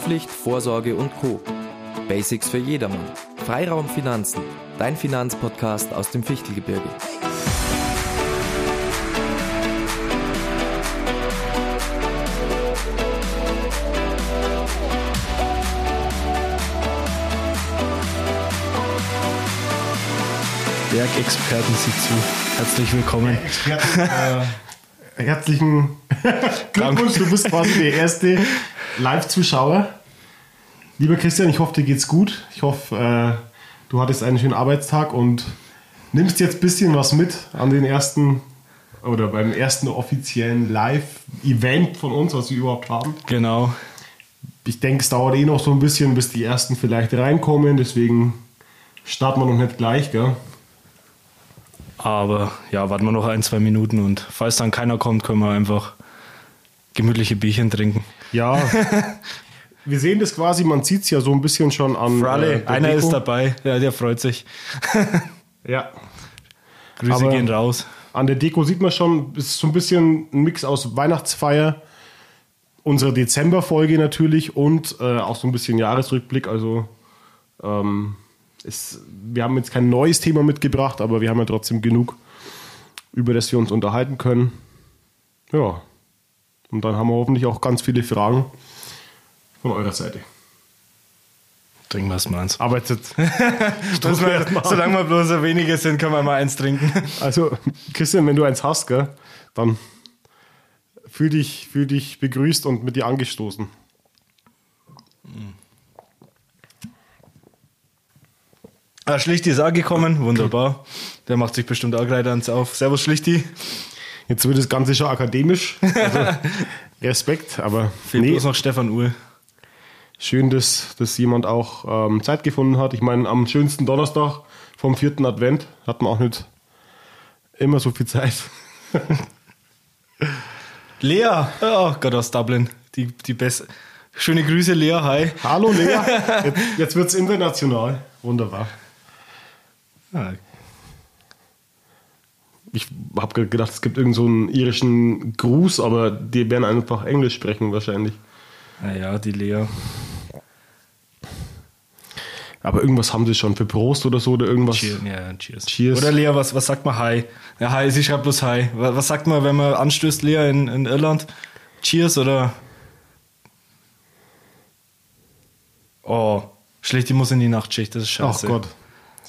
Haftpflicht, Vorsorge und Co. Basics für jedermann. Freiraum Finanzen, dein Finanzpodcast aus dem Fichtelgebirge. Bergexperten sieht zu. Herzlich willkommen. Experten, äh, herzlichen Glückwunsch, du bist quasi der erste Live-Zuschauer. Lieber Christian, ich hoffe, dir geht's gut. Ich hoffe, äh, du hattest einen schönen Arbeitstag und nimmst jetzt ein bisschen was mit an den ersten oder beim ersten offiziellen Live-Event von uns, was wir überhaupt haben. Genau. Ich denke, es dauert eh noch so ein bisschen, bis die ersten vielleicht reinkommen, deswegen starten wir noch nicht gleich, gell? Aber ja, warten wir noch ein, zwei Minuten und falls dann keiner kommt, können wir einfach gemütliche Bierchen trinken. Ja. Wir sehen das quasi, man sieht es ja so ein bisschen schon an. Fralle, äh, einer Deko. ist dabei, ja, der freut sich. Ja. Grüße Aber- gehen raus. An der Deko sieht man schon, es ist so ein bisschen ein Mix aus Weihnachtsfeier, unsere Dezemberfolge natürlich und äh, auch so ein bisschen Jahresrückblick. Also ähm, es, wir haben jetzt kein neues Thema mitgebracht, aber wir haben ja trotzdem genug, über das wir uns unterhalten können. Ja. Und dann haben wir hoffentlich auch ganz viele Fragen von eurer Seite. Trinken wir es mal eins. Aber jetzt, wir, solange wir bloß so wenige sind, können wir mal eins trinken. Also, Christian, wenn du eins hast, gell, dann fühl dich, fühl dich begrüßt und mit dir angestoßen. Ah, Schlichti ist angekommen, wunderbar. Der macht sich bestimmt auch gleich eins auf. Servus Schlichti. Jetzt wird das Ganze schon akademisch. Also, Respekt, aber Fehlt nee, bloß noch Stefan Uhl. schön, dass, dass jemand auch ähm, Zeit gefunden hat. Ich meine, am schönsten Donnerstag vom vierten Advent hat man auch nicht immer so viel Zeit. Lea, oh Gott, aus Dublin. Die, die beste. Schöne Grüße, Lea, hi. Hallo Lea, jetzt, jetzt wird es international. Wunderbar. Ah, Ich habe gedacht, es gibt irgendeinen so einen irischen Gruß, aber die werden einfach Englisch sprechen wahrscheinlich. Naja, die Lea. Aber irgendwas haben sie schon für Prost oder so oder irgendwas. Cheers. Ja, cheers. Cheers. Oder Lea, was, was sagt man Hi? Ja, Hi, sie schreibt bloß Hi. Was, was sagt man, wenn man anstößt, Lea, in, in Irland? Cheers oder. Oh, schlecht, die muss in die Nachtschicht, das ist Ach scheiße. Gott.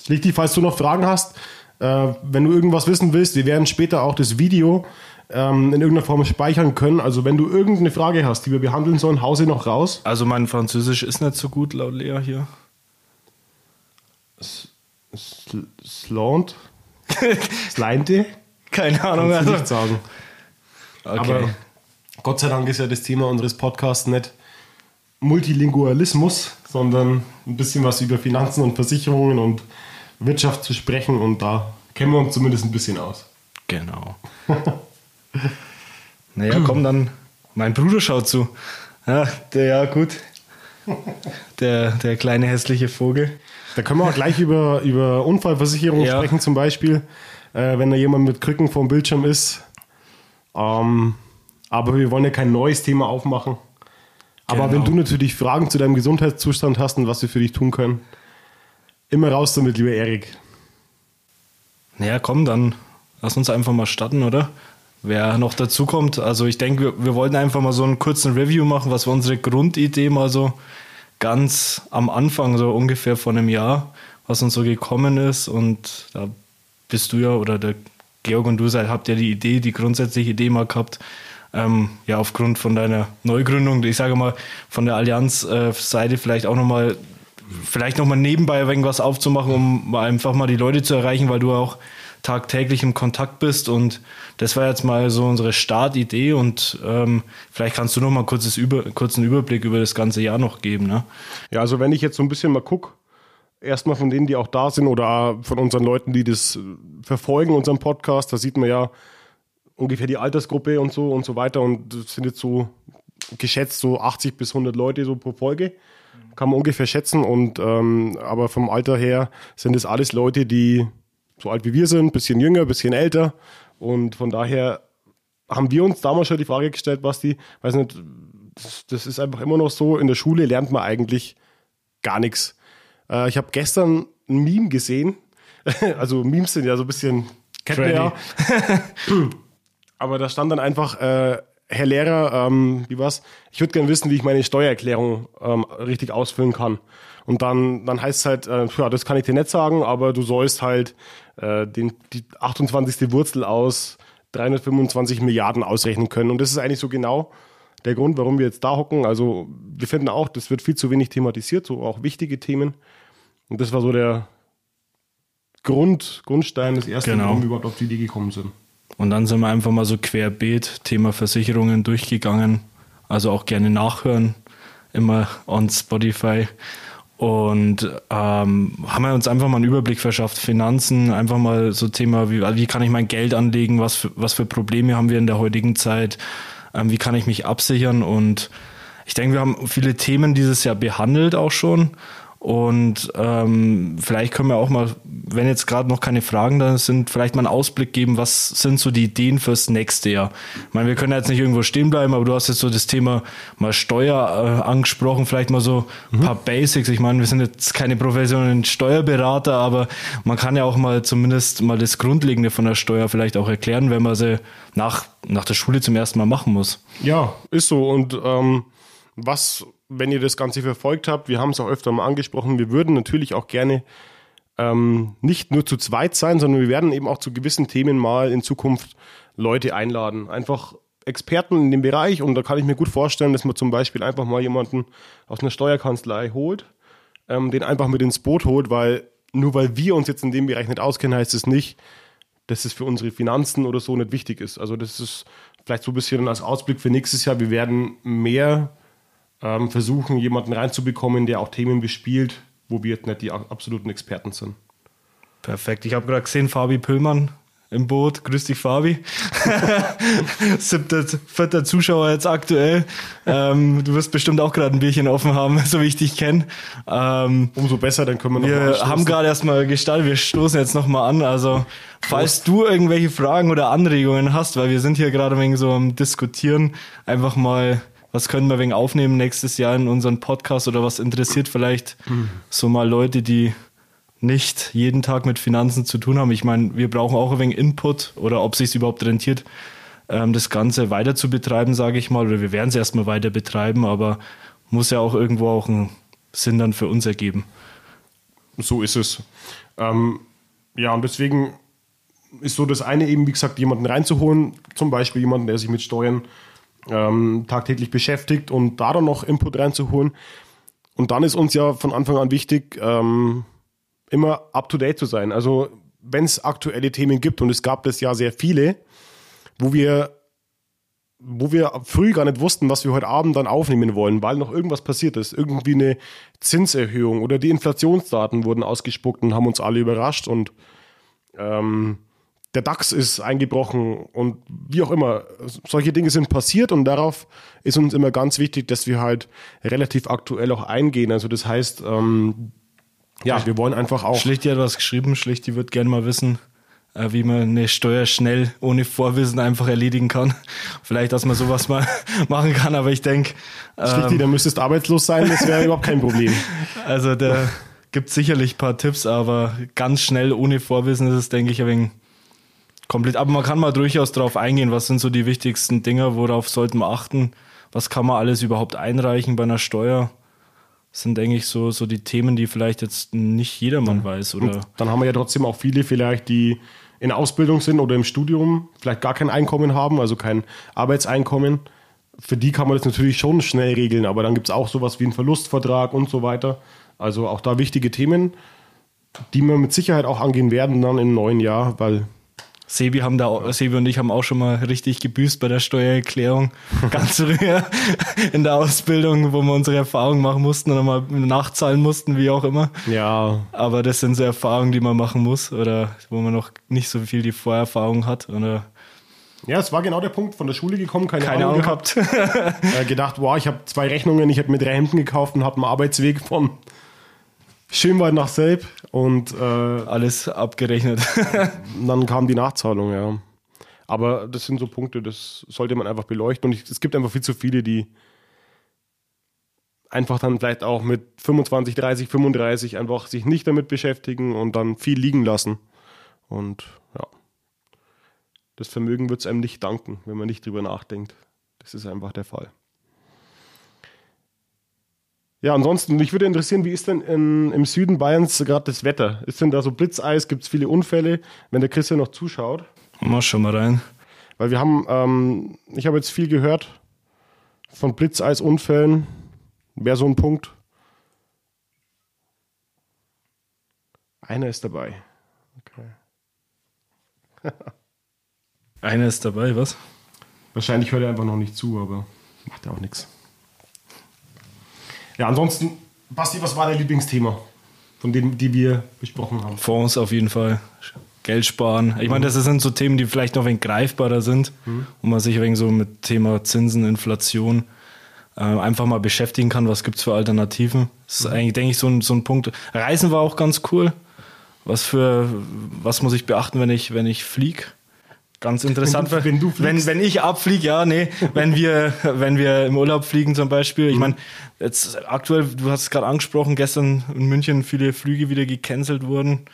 Lichti, falls du noch Fragen hast, äh, wenn du irgendwas wissen willst, wir werden später auch das Video ähm, in irgendeiner Form speichern können. Also wenn du irgendeine Frage hast, die wir behandeln sollen, hau sie noch raus. Also mein Französisch ist nicht so gut, laut Lea hier. Sl- Slant? Slinte? Keine Ahnung. Kannst du Also. nicht sagen. Okay. Aber Gott sei Dank ist ja das Thema unseres Podcasts nicht Multilingualismus, sondern ein bisschen was über Finanzen und Versicherungen und Wirtschaft zu sprechen und da kennen wir uns zumindest ein bisschen aus. Genau. naja, komm dann. Mein Bruder schaut zu. Ja, der, ja, gut. Der, der kleine hässliche Vogel. Da können wir auch gleich über, über Unfallversicherung Ja. sprechen, zum Beispiel, äh, wenn da jemand mit Krücken vorm Bildschirm ist. Ähm, aber wir wollen ja kein neues Thema aufmachen. Aber Genau. wenn du natürlich Fragen zu deinem Gesundheitszustand hast und was wir für dich tun können, immer raus damit, lieber Erik. Naja, komm, dann lass uns einfach mal starten, oder? Wer noch dazu kommt, also ich denke, wir, wir wollten einfach mal so einen kurzen Review machen, was war unsere Grundidee mal so ganz am Anfang, so ungefähr vor einem Jahr, was uns so gekommen ist. Und da bist du ja, oder der Georg und du seid, habt ja die Idee, die grundsätzliche Idee mal gehabt, ähm, ja, aufgrund von deiner Neugründung, ich sage mal, von der Allianz-Seite vielleicht auch nochmal, vielleicht nochmal nebenbei irgendwas aufzumachen, um einfach mal die Leute zu erreichen, weil du auch tagtäglich im Kontakt bist und das war jetzt mal so unsere Startidee und ähm, vielleicht kannst du noch mal kurzes Über, kurzen Überblick über das ganze Jahr noch geben, ne? Ja, also wenn ich jetzt so ein bisschen mal gucke, erstmal von denen, die auch da sind oder von unseren Leuten, die das äh, verfolgen, unseren Podcast, da sieht man ja ungefähr die Altersgruppe und so und so weiter und das sind jetzt so geschätzt so 80 bis 100 Leute so pro Folge. Kann man ungefähr schätzen und ähm, aber vom Alter her sind es alles Leute, die so alt wie wir sind, bisschen jünger, bisschen älter und von daher haben wir uns damals schon die Frage gestellt, Basti, weiß nicht, das, das ist einfach immer noch so, in der Schule lernt man eigentlich gar nichts. Äh, ich habe gestern ein Meme gesehen. also Memes sind ja so ein bisschen, kennt man ja. Aber da stand dann einfach, äh, Herr Lehrer, ähm, wie war's? Ich würde gerne wissen, wie ich meine Steuererklärung ähm, richtig ausfüllen kann. Und dann, dann heißt es halt, äh, ja, das kann ich dir nicht sagen, aber du sollst halt äh, den, die 28. Wurzel aus 325 Milliarden ausrechnen können. Und das ist eigentlich so genau der Grund, warum wir jetzt da hocken. Also wir finden auch, das wird viel zu wenig thematisiert, so auch wichtige Themen. Und das war so der Grund, Grundstein des ersten, Genau. warum wir überhaupt auf die Idee gekommen sind. Und dann sind wir einfach mal so querbeet Thema Versicherungen durchgegangen. Also auch gerne nachhören, immer on Spotify. Und ähm, haben wir uns einfach mal einen Überblick verschafft. Finanzen, einfach mal so Thema, wie, wie kann ich mein Geld anlegen, was für, was für Probleme haben wir in der heutigen Zeit, ähm, wie kann ich mich absichern. Und ich denke, wir haben viele Themen dieses Jahr behandelt auch schon. Und ähm, vielleicht können wir auch mal, wenn jetzt gerade noch keine Fragen da sind, vielleicht mal einen Ausblick geben, was sind so die Ideen fürs nächste Jahr. Ich meine, wir können jetzt nicht irgendwo stehen bleiben, aber du hast jetzt so das Thema mal Steuer äh, angesprochen, vielleicht mal so ein paar Basics. Ich meine, wir sind jetzt keine professionellen Steuerberater, aber man kann ja auch mal zumindest mal das Grundlegende von der Steuer vielleicht auch erklären, wenn man sie nach, nach der Schule zum ersten Mal machen muss. Ja, ist so. Und ähm, was, wenn ihr das Ganze verfolgt habt, wir haben es auch öfter mal angesprochen, wir würden natürlich auch gerne ähm, nicht nur zu zweit sein, sondern wir werden eben auch zu gewissen Themen mal in Zukunft Leute einladen. Einfach Experten in dem Bereich und da kann ich mir gut vorstellen, dass man zum Beispiel einfach mal jemanden aus einer Steuerkanzlei holt, ähm, den einfach mit ins Boot holt, weil nur weil wir uns jetzt in dem Bereich nicht auskennen, heißt es nicht, dass es für unsere Finanzen oder so nicht wichtig ist. Also das ist vielleicht so ein bisschen als Ausblick für nächstes Jahr. Wir werden mehr ähm, versuchen, jemanden reinzubekommen, der auch Themen bespielt, wo wir jetzt nicht die absoluten Experten sind. Perfekt. Ich habe gerade gesehen, Fabi Püllmann im Boot. Grüß dich, Fabi. Siebter, vierter Zuschauer jetzt aktuell. Ähm, du wirst bestimmt auch gerade ein Bierchen offen haben, so wie ich dich kenne. Ähm, Umso besser, dann können wir noch wir haben gerade erstmal gestartet, wir stoßen jetzt nochmal an. Also, falls du irgendwelche Fragen oder Anregungen hast, weil wir sind hier gerade wegen so am Diskutieren, einfach mal, was können wir wegen aufnehmen nächstes Jahr in unseren Podcast oder was interessiert vielleicht so mal Leute, die nicht jeden Tag mit Finanzen zu tun haben. Ich meine, wir brauchen auch ein wenig Input oder ob sich überhaupt rentiert, ähm, das Ganze weiter zu betreiben, sage ich mal. Oder wir werden es erstmal weiter betreiben, aber muss ja auch irgendwo auch einen Sinn dann für uns ergeben. So ist es. Ähm, ja, und deswegen ist so das eine eben, wie gesagt, jemanden reinzuholen, zum Beispiel jemanden, der sich mit Steuern ähm, tagtäglich beschäftigt und da dann noch Input reinzuholen. Und dann ist uns ja von Anfang an wichtig, ähm, immer up-to-date zu sein. Also wenn es aktuelle Themen gibt, und es gab das ja sehr viele, wo wir wo wir früh gar nicht wussten, was wir heute Abend dann aufnehmen wollen, weil noch irgendwas passiert ist. Irgendwie eine Zinserhöhung oder die Inflationsdaten wurden ausgespuckt und haben uns alle überrascht und ähm, der DAX ist eingebrochen und wie auch immer. Solche Dinge sind passiert und darauf ist uns immer ganz wichtig, dass wir halt relativ aktuell auch eingehen. Also das heißt, ähm, ja, wir wollen einfach auch. Schlicht hat was geschrieben, Schlicht, die wird gerne mal wissen, äh, wie man eine Steuer schnell ohne Vorwissen einfach erledigen kann. Vielleicht, dass man sowas mal machen kann, aber ich denke, Schlichti, da müsstest arbeitslos sein, das wäre überhaupt kein Problem. also da gibt sicherlich ein paar Tipps, aber ganz schnell ohne Vorwissen ist es, denke ich, ein wenig komplett. Aber man kann mal durchaus darauf eingehen, was sind so die wichtigsten Dinge, worauf sollten wir achten, was kann man alles überhaupt einreichen bei einer Steuer. Das sind, denke ich, so, so die Themen, die vielleicht jetzt nicht jedermann weiß. Oder Und dann haben wir ja trotzdem auch viele vielleicht, die in Ausbildung sind oder im Studium, vielleicht gar kein Einkommen haben, also kein Arbeitseinkommen. Für die kann man das natürlich schon schnell regeln, aber dann gibt es auch sowas wie einen Verlustvertrag und so weiter. Also auch da wichtige Themen, die wir mit Sicherheit auch angehen werden dann im neuen Jahr, weil Sebi, haben da, Sebi und ich haben auch schon mal richtig gebüßt bei der Steuererklärung. Ganz früher in der Ausbildung, wo wir unsere Erfahrungen machen mussten und nochmal nachzahlen mussten, wie auch immer. ja, Aber das sind so Erfahrungen, die man machen muss oder wo man noch nicht so viel die Vorerfahrung hat oder ja, es war genau der Punkt, von der Schule gekommen, keine, keine Ahnung gehabt. gehabt. äh, gedacht, wow, ich habe zwei Rechnungen, ich habe mir drei Hemden gekauft und habe einen Arbeitsweg von Schönwald nach Selb und äh, Alles abgerechnet. dann kam die Nachzahlung, ja. Aber das sind so Punkte, das sollte man einfach beleuchten und ich, es gibt einfach viel zu viele, die einfach dann vielleicht auch mit 25, 30, 35 einfach sich nicht damit beschäftigen und dann viel liegen lassen. Und ja, das Vermögen wird es einem nicht danken, wenn man nicht drüber nachdenkt. Das ist einfach der Fall. Ja, ansonsten, mich würde interessieren, wie ist denn in, im Süden Bayerns gerade das Wetter? Ist denn da so Blitzeis? Gibt es viele Unfälle? Wenn der Christian noch zuschaut. Mach schon mal rein. Weil wir haben, ähm, ich habe jetzt viel gehört von Blitzeisunfällen. Wäre so ein Punkt. Einer ist dabei. Okay. Einer ist dabei, was? Wahrscheinlich hört er einfach noch nicht zu, aber macht ja auch nichts. Ja, ansonsten, Basti, was war dein Lieblingsthema von denen, die wir besprochen haben? Fonds auf jeden Fall. Geld sparen. Ich meine, das sind so Themen, die vielleicht noch ein wenig greifbarer sind mhm. und man sich wegen so mit Thema Zinsen, Inflation äh, einfach mal beschäftigen kann. Was gibt es für Alternativen? Das ist mhm. eigentlich, denke ich, so ein, so ein Punkt. Reisen war auch ganz cool. Was für, was muss ich beachten, wenn ich, wenn ich fliege? Ganz interessant. Wenn du, wenn, du wenn, wenn ich abfliege, ja, nee. wenn wir, wenn wir im Urlaub fliegen zum Beispiel. Ich mhm. meine, jetzt aktuell, du hast es gerade angesprochen, gestern in München viele Flüge wieder gecancelt wurden,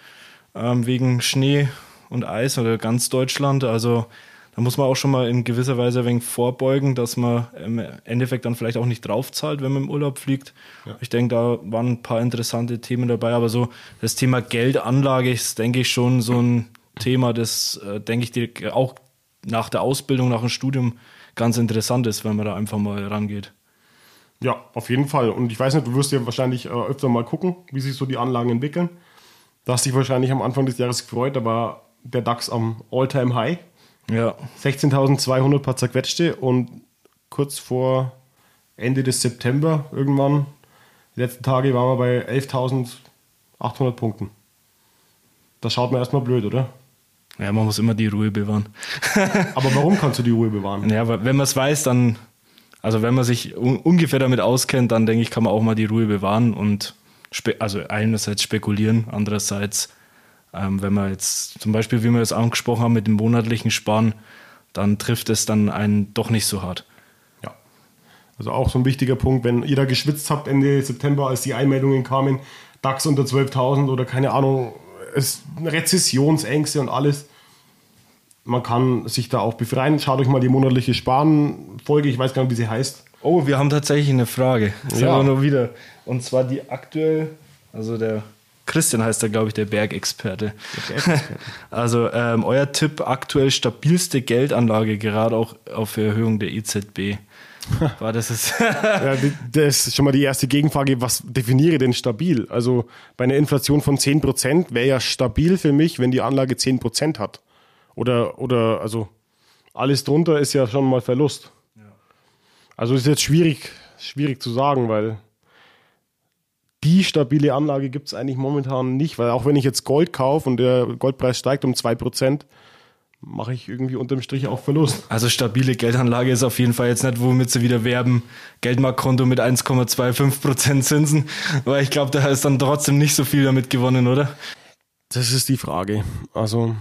ähm, wegen Schnee und Eis oder ganz Deutschland. Also da muss man auch schon mal in gewisser Weise ein wenig vorbeugen, dass man im Endeffekt dann vielleicht auch nicht draufzahlt, wenn man im Urlaub fliegt. Ja. Ich denke, da waren ein paar interessante Themen dabei, aber so das Thema Geldanlage ist, denke ich, schon so ein Thema, das, äh, denke ich, die, auch nach der Ausbildung, nach dem Studium ganz interessant ist, wenn man da einfach mal rangeht. Ja, auf jeden Fall. Und ich weiß nicht, du wirst ja wahrscheinlich äh, öfter mal gucken, wie sich so die Anlagen entwickeln. Da hast dich wahrscheinlich am Anfang des Jahres gefreut, da war der DAX am All-Time-High. Ja. 16.200 paar zerquetschte und kurz vor Ende des September irgendwann, die letzten Tage, waren wir bei 11.800 Punkten. Das schaut mir erstmal blöd, oder? Ja, man muss immer die Ruhe bewahren. aber warum kannst du die Ruhe bewahren? Ja, aber wenn man es weiß, dann, also wenn man sich un ungefähr damit auskennt, dann denke ich, kann man auch mal die Ruhe bewahren und also einerseits spekulieren, andererseits, ähm, wenn man jetzt zum Beispiel, wie wir es angesprochen haben, mit dem monatlichen Sparen, dann trifft es dann einen doch nicht so hart. Ja. Also auch so ein wichtiger Punkt, wenn ihr da geschwitzt habt Ende September, als die Einmeldungen kamen, DAX unter 12.000 oder keine Ahnung, es Rezessionsängste und alles. Man kann sich da auch befreien. Schaut euch mal die monatliche Sparen-Folge, ich weiß gar nicht, wie sie heißt. Oh, wir haben tatsächlich eine Frage. Sagen ja. nur wieder. Und zwar die aktuell, also der Christian heißt da, glaube ich, der Bergexperte. Berg also ähm, euer Tipp, aktuell stabilste Geldanlage, gerade auch auf Erhöhung der EZB. War das ist ja, das ist schon mal die erste Gegenfrage, was definiere denn stabil? Also bei einer Inflation von 10% wäre ja stabil für mich, wenn die Anlage 10% hat. Oder, oder also alles drunter ist ja schon mal Verlust. Ja. Also ist jetzt schwierig, schwierig zu sagen, weil die stabile Anlage gibt es eigentlich momentan nicht, weil auch wenn ich jetzt Gold kaufe und der Goldpreis steigt um 2%, mache ich irgendwie unterm Strich auch Verlust. Also stabile Geldanlage ist auf jeden Fall jetzt nicht, womit sie wieder werben, Geldmarktkonto mit 1,25% Zinsen, weil ich glaube, da ist dann trotzdem nicht so viel damit gewonnen, oder? Das ist die Frage. Also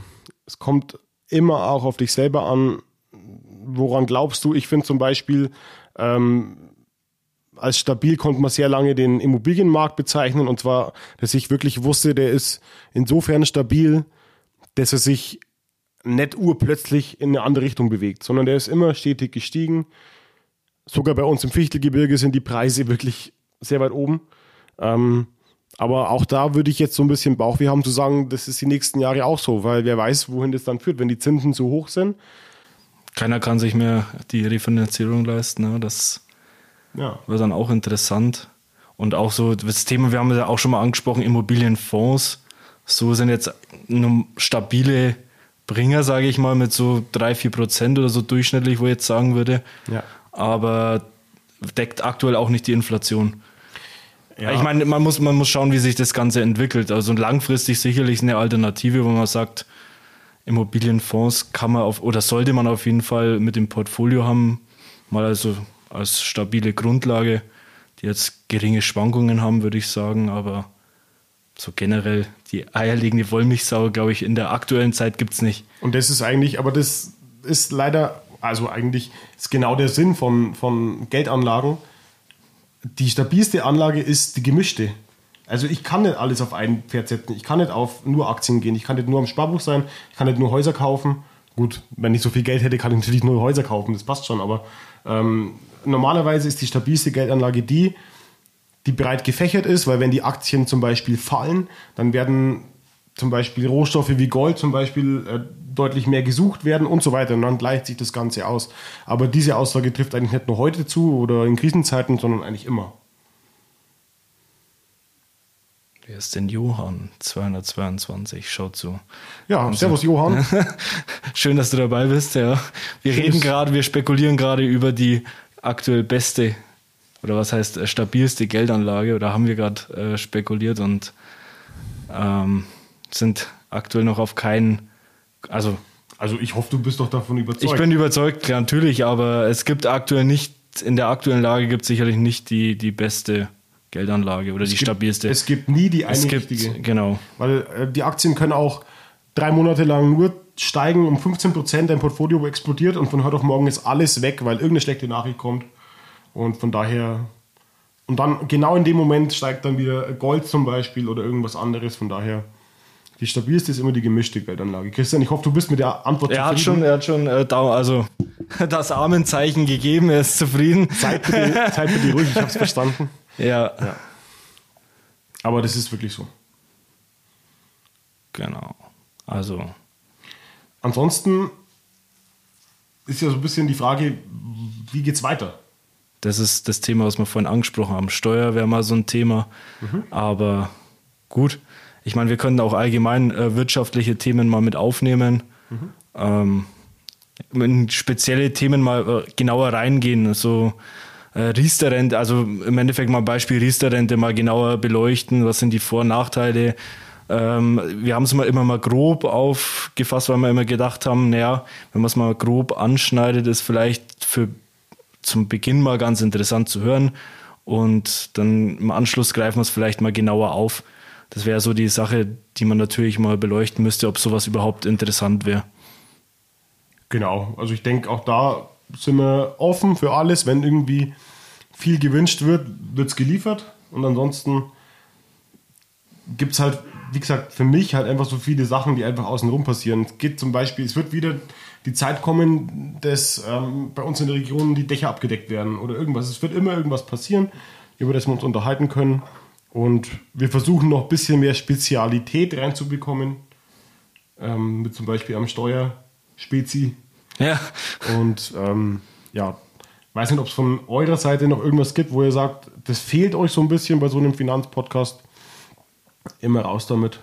es kommt immer auch auf dich selber an, woran glaubst du? Ich finde zum Beispiel, ähm, als stabil konnte man sehr lange den Immobilienmarkt bezeichnen und zwar, dass ich wirklich wusste, der ist insofern stabil, dass er sich nicht urplötzlich in eine andere Richtung bewegt, sondern der ist immer stetig gestiegen. Sogar bei uns im Fichtelgebirge sind die Preise wirklich sehr weit oben. Ähm, aber auch da würde ich jetzt so ein bisschen Bauchweh haben zu sagen, das ist die nächsten Jahre auch so, weil wer weiß, wohin das dann führt, wenn die Zinsen zu hoch sind. Keiner kann sich mehr die Refinanzierung leisten. Ne? Das ja. wird dann auch interessant. Und auch so das Thema, wir haben ja auch schon mal angesprochen, Immobilienfonds. So sind jetzt stabile Bringer, sage ich mal, mit so 3, 4 Prozent oder so durchschnittlich, wo ich jetzt sagen würde. Ja. Aber deckt aktuell auch nicht die Inflation. Ja. Ich meine, man muss, man muss schauen, wie sich das Ganze entwickelt. Also langfristig sicherlich eine Alternative, wo man sagt, Immobilienfonds kann man auf oder sollte man auf jeden Fall mit dem Portfolio haben, mal also als stabile Grundlage, die jetzt geringe Schwankungen haben, würde ich sagen, aber so generell die eierlegende Wollmilchsau, glaube ich, in der aktuellen Zeit gibt es nicht. Und das ist eigentlich, aber das ist leider, also eigentlich ist genau der Sinn von, von Geldanlagen, die stabilste Anlage ist die gemischte. Also ich kann nicht alles auf ein Pferd setzen. Ich kann nicht auf nur Aktien gehen. Ich kann nicht nur am Sparbuch sein. Ich kann nicht nur Häuser kaufen. Gut, wenn ich so viel Geld hätte, kann ich natürlich nur Häuser kaufen. Das passt schon. Aber ähm, normalerweise ist die stabilste Geldanlage die, die breit gefächert ist, weil wenn die Aktien zum Beispiel fallen, dann werden zum Beispiel Rohstoffe wie Gold zum Beispiel äh, deutlich mehr gesucht werden und so weiter. Und dann gleicht sich das Ganze aus. Aber diese Aussage trifft eigentlich nicht nur heute zu oder in Krisenzeiten, sondern eigentlich immer. Wer ist denn Johann? 222, schaut zu. Ja, servus Johann. Schön, dass du dabei bist, ja. Wir Schönes- reden gerade, wir spekulieren gerade über die aktuell beste oder was heißt äh, stabilste Geldanlage oder haben wir gerade äh, spekuliert und ähm, sind aktuell noch auf keinen, also Also ich hoffe, du bist doch davon überzeugt. ich bin überzeugt, klar, natürlich, aber es gibt aktuell nicht, in der aktuellen Lage gibt es sicherlich nicht die, die beste Geldanlage oder die gibt, stabilste. Es gibt nie die eine Es gibt, richtige. genau. Weil äh, die Aktien können auch drei Monate lang nur steigen um 15 Prozent, dein Portfolio explodiert und von heute auf morgen ist alles weg, weil irgendeine schlechte Nachricht kommt. Und von daher, und dann genau in dem Moment steigt dann wieder Gold zum Beispiel oder irgendwas anderes. Von daher, die stabilste ist immer die gemischte Geldanlage. Christian, ich hoffe, du bist mit der Antwort Er hat zufrieden. schon, er hat schon äh, da, also das Armenzeichen gegeben, er ist zufrieden. Seid bitte, seid bitte ruhig, ich habe es verstanden. Ja, Aber das ist wirklich so. genau. Also, Ansonsten ist ja so ein bisschen die Frage, wie geht's weiter? Das ist das Thema, was wir vorhin angesprochen haben. Steuer wäre mal so ein Thema, aber gut. Ich meine, wir können auch allgemein äh, wirtschaftliche Themen mal mit aufnehmen. Ähm, in spezielle Themen mal äh, genauer reingehen. So äh, Riester-Rente, also im Endeffekt mal Beispiel Riester-Rente mal genauer beleuchten. Was sind die Vor- und Nachteile? Ähm, wir haben es mal immer mal grob aufgefasst, weil wir immer gedacht haben, naja, wenn man es mal grob anschneidet, ist vielleicht für zum Beginn mal ganz interessant zu hören und dann im Anschluss greifen wir es vielleicht mal genauer auf. Das wäre so die Sache, die man natürlich mal beleuchten müsste, ob sowas überhaupt interessant wäre. Genau, also ich denke, auch da sind wir offen für alles. Wenn irgendwie viel gewünscht wird, wird es geliefert. Und ansonsten gibt es halt, wie gesagt, für mich halt einfach so viele Sachen, die einfach außenrum passieren. Es geht zum Beispiel, es wird wieder die Zeit kommen, dass ähm, bei uns in der Region die Dächer abgedeckt werden oder irgendwas. Es wird immer irgendwas passieren, über das wir uns unterhalten können. Und wir versuchen noch ein bisschen mehr Spezialität reinzubekommen. Ähm, mit zum Beispiel am Steuerspezi. Ja, Und ähm, ja, weiß nicht, ob es von eurer Seite noch irgendwas gibt, wo ihr sagt, das fehlt euch so ein bisschen bei so einem Finanzpodcast. Immer raus damit.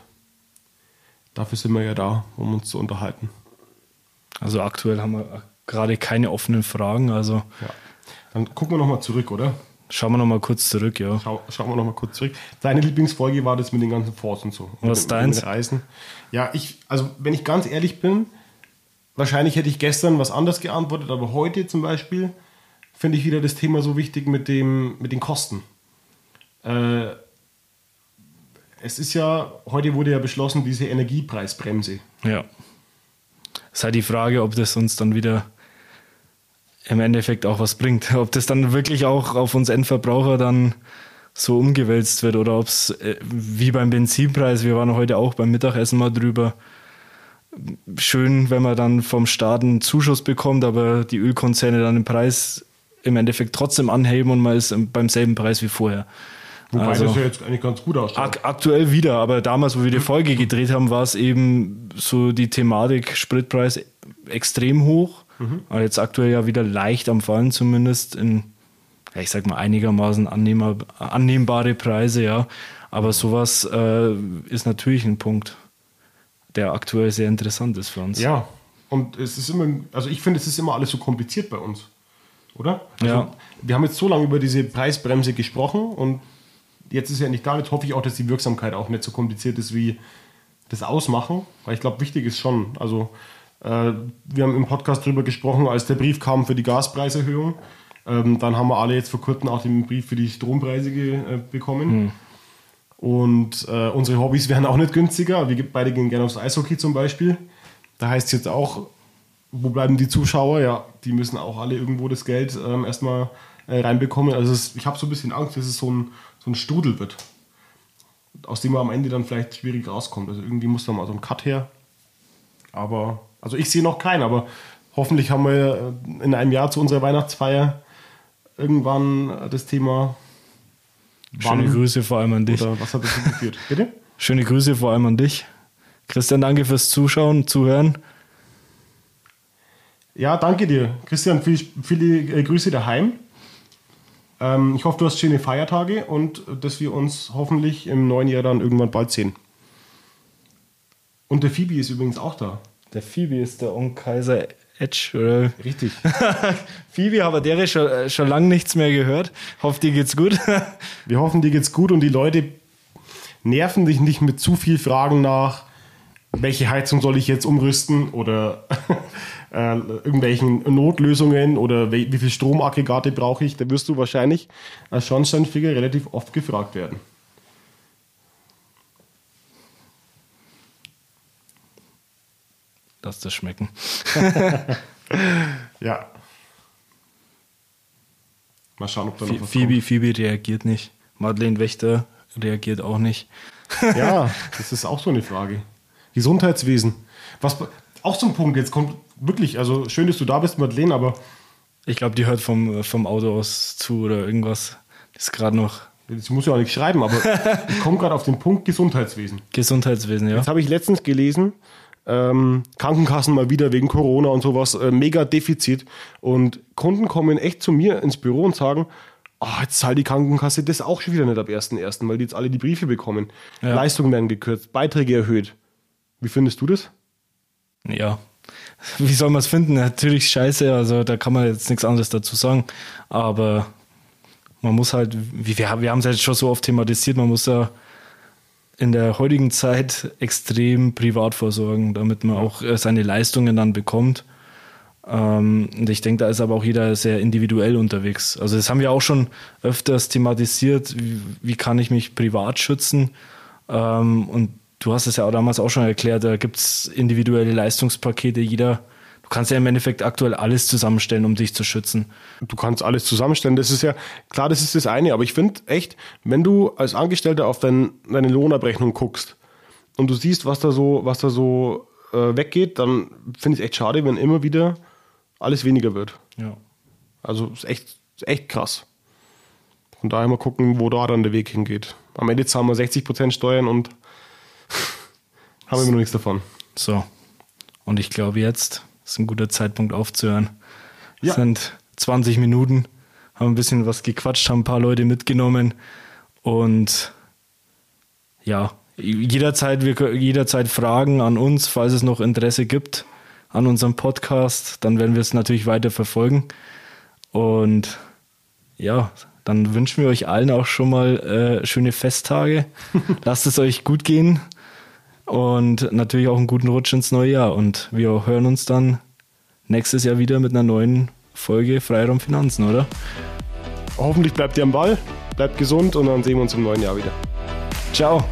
Dafür sind wir ja da, um uns zu unterhalten. Also aktuell haben wir gerade keine offenen Fragen, also Ja. Dann gucken wir nochmal zurück, oder? schauen wir nochmal kurz zurück, ja. Schau, schauen wir nochmal kurz zurück. Deine Lieblingsfolge war das mit den ganzen Fonds und so. Was ist deins? Reisen. Ja, ich, also wenn ich ganz ehrlich bin, wahrscheinlich hätte ich gestern was anderes geantwortet, aber heute zum Beispiel finde ich wieder das Thema so wichtig mit, dem, mit den Kosten. Äh, es ist ja, heute wurde ja beschlossen, diese Energiepreisbremse. Ja. Ist halt die Frage, ob das uns dann wieder im Endeffekt auch was bringt. Ob das dann wirklich auch auf uns Endverbraucher dann so umgewälzt wird oder ob es äh, wie beim Benzinpreis, wir waren heute auch beim Mittagessen mal drüber, schön, wenn man dann vom Staat einen Zuschuss bekommt, aber die Ölkonzerne dann den Preis im Endeffekt trotzdem anheben und man ist beim selben Preis wie vorher. Wobei Also- das ja jetzt eigentlich ganz gut ausschaut. Ak aktuell wieder, aber damals, wo wir die Folge gedreht haben, war es eben so die Thematik Spritpreis extrem hoch. Aber jetzt aktuell ja wieder leicht am Fallen, zumindest in, ich sag mal, einigermaßen annehmbar, annehmbare Preise, ja. Aber sowas äh, ist natürlich ein Punkt, der aktuell sehr interessant ist für uns. Ja, und es ist immer, also ich finde, es ist immer alles so kompliziert bei uns, oder? Also Ja. Wir haben jetzt so lange über diese Preisbremse gesprochen und jetzt ist ja nicht da. Jetzt hoffe ich auch, dass die Wirksamkeit auch nicht so kompliziert ist wie das Ausmachen, weil ich glaube, wichtig ist schon. Also, äh, wir haben im Podcast drüber gesprochen, als der Brief kam für die Gaspreiserhöhung. Ähm, dann haben wir alle jetzt vor kurzem auch den Brief für die Strompreise äh, bekommen. Und äh, unsere Hobbys werden auch nicht günstiger. Wir beide gehen gerne aufs Eishockey zum Beispiel. Da heißt es jetzt auch, wo bleiben die Zuschauer? Ja, die müssen auch alle irgendwo das Geld ähm, erstmal äh, reinbekomme. Also es, ich habe so ein bisschen Angst, dass es so ein, so ein Strudel wird, aus dem man am Ende dann vielleicht schwierig rauskommt. Also irgendwie muss da mal so ein Cut her. Aber, also ich sehe noch keinen, aber hoffentlich haben wir äh, in einem Jahr zu unserer Weihnachtsfeier irgendwann das Thema. Schöne Grüße vor allem an dich. Oder was hat das geführt? Bitte? Schöne Grüße vor allem an dich. Christian, danke fürs Zuschauen, Zuhören. Ja, danke dir. Christian, viele, viele äh, Grüße daheim. Ähm, ich hoffe, du hast schöne Feiertage und dass wir uns hoffentlich im neuen Jahr dann irgendwann bald sehen. Und der Phoebe ist übrigens auch da. Der Phoebe ist der Onkaiser Edge. Oder? Richtig. Phoebe, aber der ist schon, äh, schon lange nichts mehr gehört. Hoffe, dir geht's gut. wir hoffen, dir geht's gut und die Leute nerven dich nicht mit zu viel Fragen nach. Welche Heizung soll ich jetzt umrüsten oder äh, irgendwelchen Notlösungen oder wie, wie viel Stromaggregate brauche ich? Da wirst du wahrscheinlich als Schornsteinfeger relativ oft gefragt werden. Lass das schmecken. ja. Mal schauen, ob da noch was Phoebe, kommt. Phoebe reagiert nicht. Madeleine Wächter reagiert auch nicht. ja, das ist auch so eine Frage. Gesundheitswesen. Was auch zum Punkt, jetzt kommt wirklich, also schön, dass du da bist, Madeleine, aber. Ich glaube, die hört vom, vom Auto aus zu oder irgendwas. Das ist gerade noch. Ich muss ja auch nicht schreiben, aber ich komme gerade auf den Punkt Gesundheitswesen. Gesundheitswesen, ja. Jetzt habe ich letztens gelesen, ähm, Krankenkassen mal wieder wegen Corona und sowas, äh, mega Defizit. Und Kunden kommen echt zu mir ins Büro und sagen, oh, jetzt zahlt die Krankenkasse das auch schon wieder nicht ab 1.1., weil die jetzt alle die Briefe bekommen. Ja. Leistungen werden gekürzt, Beiträge erhöht. Wie findest du das? Ja. Wie soll man es finden? Natürlich scheiße, also da kann man jetzt nichts anderes dazu sagen. Aber man muss halt, wir, wir haben es jetzt schon so oft thematisiert, man muss ja in der heutigen Zeit extrem privat vorsorgen, damit man auch äh, seine Leistungen dann bekommt. Ähm, und ich denke, da ist aber auch jeder sehr individuell unterwegs. Also das haben wir auch schon öfters thematisiert, wie, wie kann ich mich privat schützen. Ähm, und du hast es ja auch damals auch schon erklärt, da gibt es individuelle Leistungspakete, jeder. Du kannst ja im Endeffekt aktuell alles zusammenstellen, um dich zu schützen. Du kannst alles zusammenstellen. Das ist ja, klar, das ist das eine, aber ich finde echt, wenn du als Angestellter auf dein, deine Lohnabrechnung guckst und du siehst, was da so, was da so äh, weggeht, dann finde ich es echt schade, wenn immer wieder alles weniger wird. Ja. Also ist echt, ist echt krass. Von daher mal gucken, wo da dann der Weg hingeht. Am Ende zahlen wir 60% Steuern und haben immer noch nichts davon. So. Und ich glaube, jetzt ist ein guter Zeitpunkt aufzuhören. Es Ja. sind 20 Minuten, haben ein bisschen was gequatscht, haben ein paar Leute mitgenommen und ja, jederzeit, wir, jederzeit Fragen an uns, falls es noch Interesse gibt an unserem Podcast, dann werden wir es natürlich weiter verfolgen. Und ja, dann wünschen wir euch allen auch schon mal äh, schöne Festtage. Lasst es euch gut gehen und natürlich auch einen guten Rutsch ins neue Jahr. Und wir hören uns dann nächstes Jahr wieder mit einer neuen Folge Freiraum Finanzen, oder? Hoffentlich bleibt ihr am Ball, bleibt gesund und dann sehen wir uns im neuen Jahr wieder. Ciao.